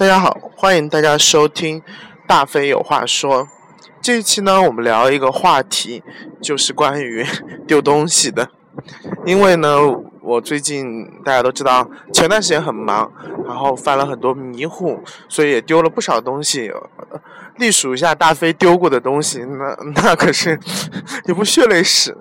大家好，欢迎大家收听大飞有话说。这一期呢，我们聊一个话题，就是关于 丢东西的。因为呢，我最近大家都知道，前段时间很忙，然后犯了很多迷糊，所以也丢了不少东西。隶数一下大飞丢过的东西，那 那可是 一部血泪史。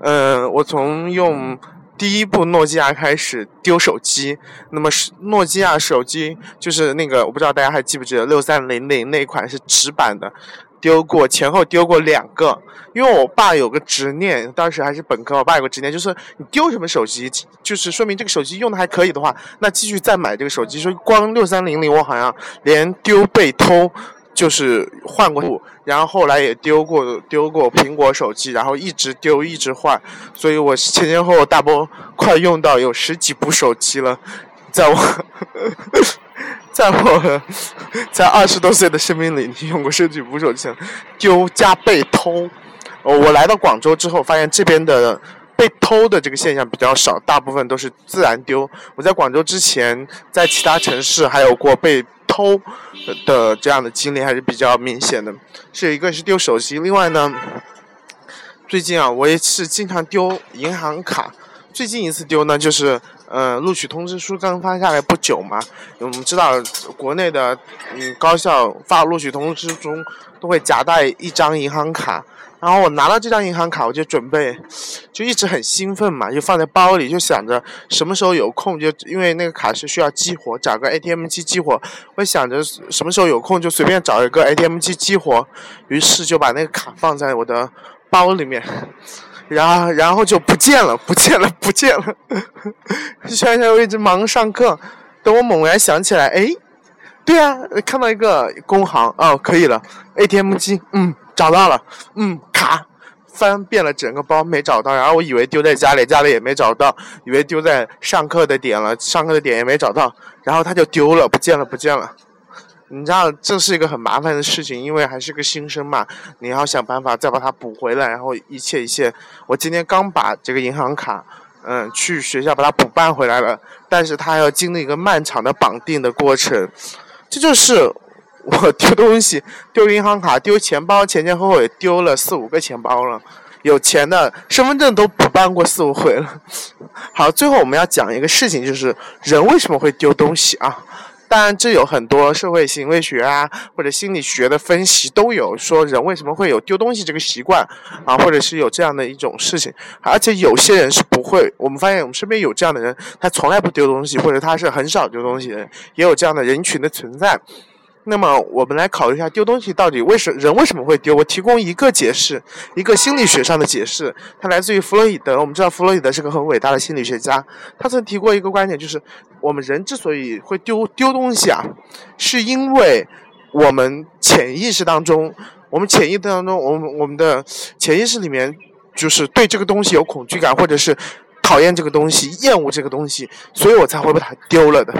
嗯，我从用。第一部诺基亚开始丢手机，那么是诺基亚手机就是那个，我不知道大家还记不记得六三零零那款是直板的，丢过前后丢过两个，因为我爸有个执念，当时还是本科，我爸有个执念，就是你丢什么手机，就是说明这个手机用的还可以的话，那继续再买这个手机。说光六三零零，我好像连丢被偷。就是换过，然后后来也丢过丢过苹果手机，然后一直丢一直换，所以我前前后后大波快用到有十几部手机了，在我，在我，在二十多岁的生命里你用过十几部手机，丢加被偷。我来到广州之后，发现这边的被偷的这个现象比较少，大部分都是自然丢。我在广州之前，在其他城市还有过被。偷的这样的经历还是比较明显的，是一个是丢手机，另外呢，最近啊，我也是经常丢银行卡。最近一次丢呢，就是呃，录取通知书刚发下来不久嘛，我们知道国内的嗯高校发录取通知中都会夹带一张银行卡。然后我拿到这张银行卡，我就准备，就一直很兴奋嘛，就放在包里，就想着什么时候有空，就因为那个卡是需要激活，找个 ATM 机激活。我想着什么时候有空就随便找一个 ATM 机激活，于是就把那个卡放在我的包里面，然后然后就不见了，不见了，不见了。想想我一直忙上课，等我猛然想起来，哎，对啊，看到一个工行，哦，可以了，ATM 机，嗯。找到了，嗯，卡，翻遍了整个包没找到，然后我以为丢在家里，家里也没找到，以为丢在上课的点了，上课的点也没找到，然后他就丢了，不见了，不见了。你知道这是一个很麻烦的事情，因为还是个新生嘛，你要想办法再把它补回来，然后一切一切。我今天刚把这个银行卡，嗯，去学校把它补办回来了，但是它要经历一个漫长的绑定的过程，这就是。我丢东西，丢银行卡，丢钱包，前前后后也丢了四五个钱包了。有钱的身份证都补办过四五回了。好，最后我们要讲一个事情，就是人为什么会丢东西啊？当然，这有很多社会行为学啊，或者心理学的分析都有说人为什么会有丢东西这个习惯啊，或者是有这样的一种事情。而且有些人是不会，我们发现我们身边有这样的人，他从来不丢东西，或者他是很少丢东西的，也有这样的人群的存在。那么我们来考虑一下丢东西到底为什人为什么会丢？我提供一个解释，一个心理学上的解释，它来自于弗洛伊德。我们知道弗洛伊德是个很伟大的心理学家，他曾提过一个观点，就是我们人之所以会丢丢东西啊，是因为我们潜意识当中，我们潜意识当中，我们我们的潜意识里面就是对这个东西有恐惧感，或者是讨厌这个东西、厌恶这个东西，所以我才会把它丢了的。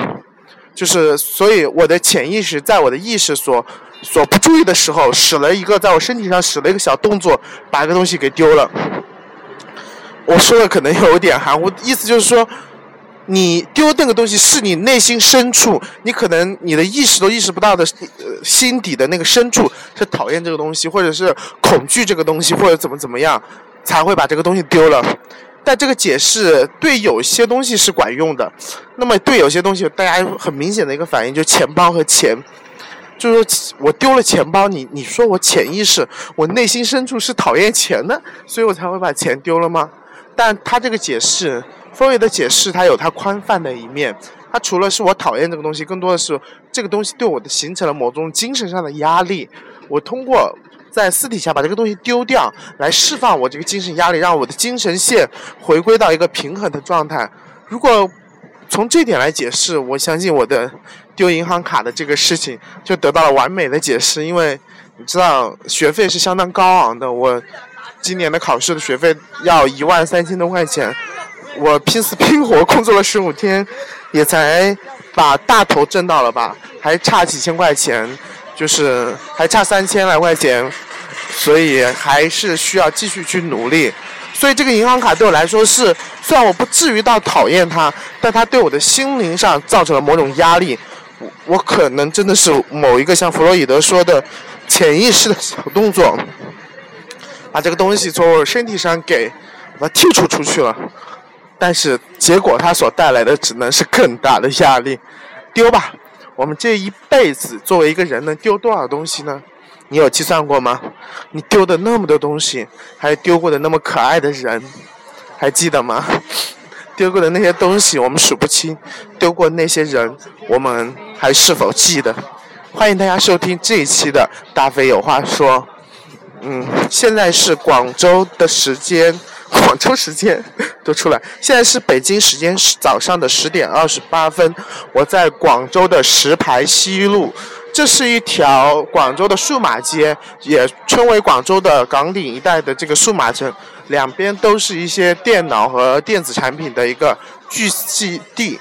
就是，所以我的潜意识在我的意识所所不注意的时候，使了一个在我身体上使了一个小动作，把一个东西给丢了。我说的可能有点含糊，意思就是说，你丢那个东西是你内心深处，你可能你的意识都意识不到的，呃，心底的那个深处是讨厌这个东西，或者是恐惧这个东西，或者怎么怎么样，才会把这个东西丢了。但这个解释对有些东西是管用的，那么对有些东西，大家很明显的一个反应就是钱包和钱，就是说我丢了钱包，你你说我潜意识，我内心深处是讨厌钱的，所以我才会把钱丢了吗？但他这个解释，弗洛伊德解释，他有他宽泛的一面，它除了是我讨厌这个东西，更多的是这个东西对我的形成了某种精神上的压力，我通过。在私底下把这个东西丢掉，来释放我这个精神压力，让我的精神线回归到一个平衡的状态。如果从这点来解释，我相信我的丢银行卡的这个事情就得到了完美的解释。因为你知道学费是相当高昂的，我今年的考试的学费要一万三千多块钱，我拼死拼活工作了十五天，也才把大头挣到了吧，还差几千块钱。就是还差三千来块钱，所以还是需要继续去努力。所以这个银行卡对我来说是，虽然我不至于到讨厌它，但它对我的心灵上造成了某种压力。我我可能真的是某一个像弗洛伊德说的潜意识的小动作，把这个东西从我身体上给把它剔除出去了。但是结果它所带来的只能是更大的压力。丢吧，我们这一辈子作为一个人能丢多少东西呢？你有计算过吗？你丢的那么多东西，还丢过的那么可爱的人，还记得吗？丢过的那些东西我们数不清，丢过那些人我们还是否记得？欢迎大家收听这一期的大飞有话说。嗯，现在是广州的时间，广州时间 都出来。现在是北京时间早上的十点二十八分，我在广州的石牌西路。这是一条广州的数码街，也称为广州的岗顶一带的这个数码城，两边都是一些电脑和电子产品的一个聚集地。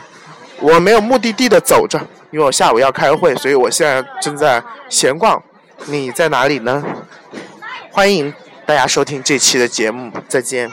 我没有目的地的走着，因为我下午要开会，所以我现在正在闲逛。你在哪里呢？欢迎大家收听这期的节目，再见。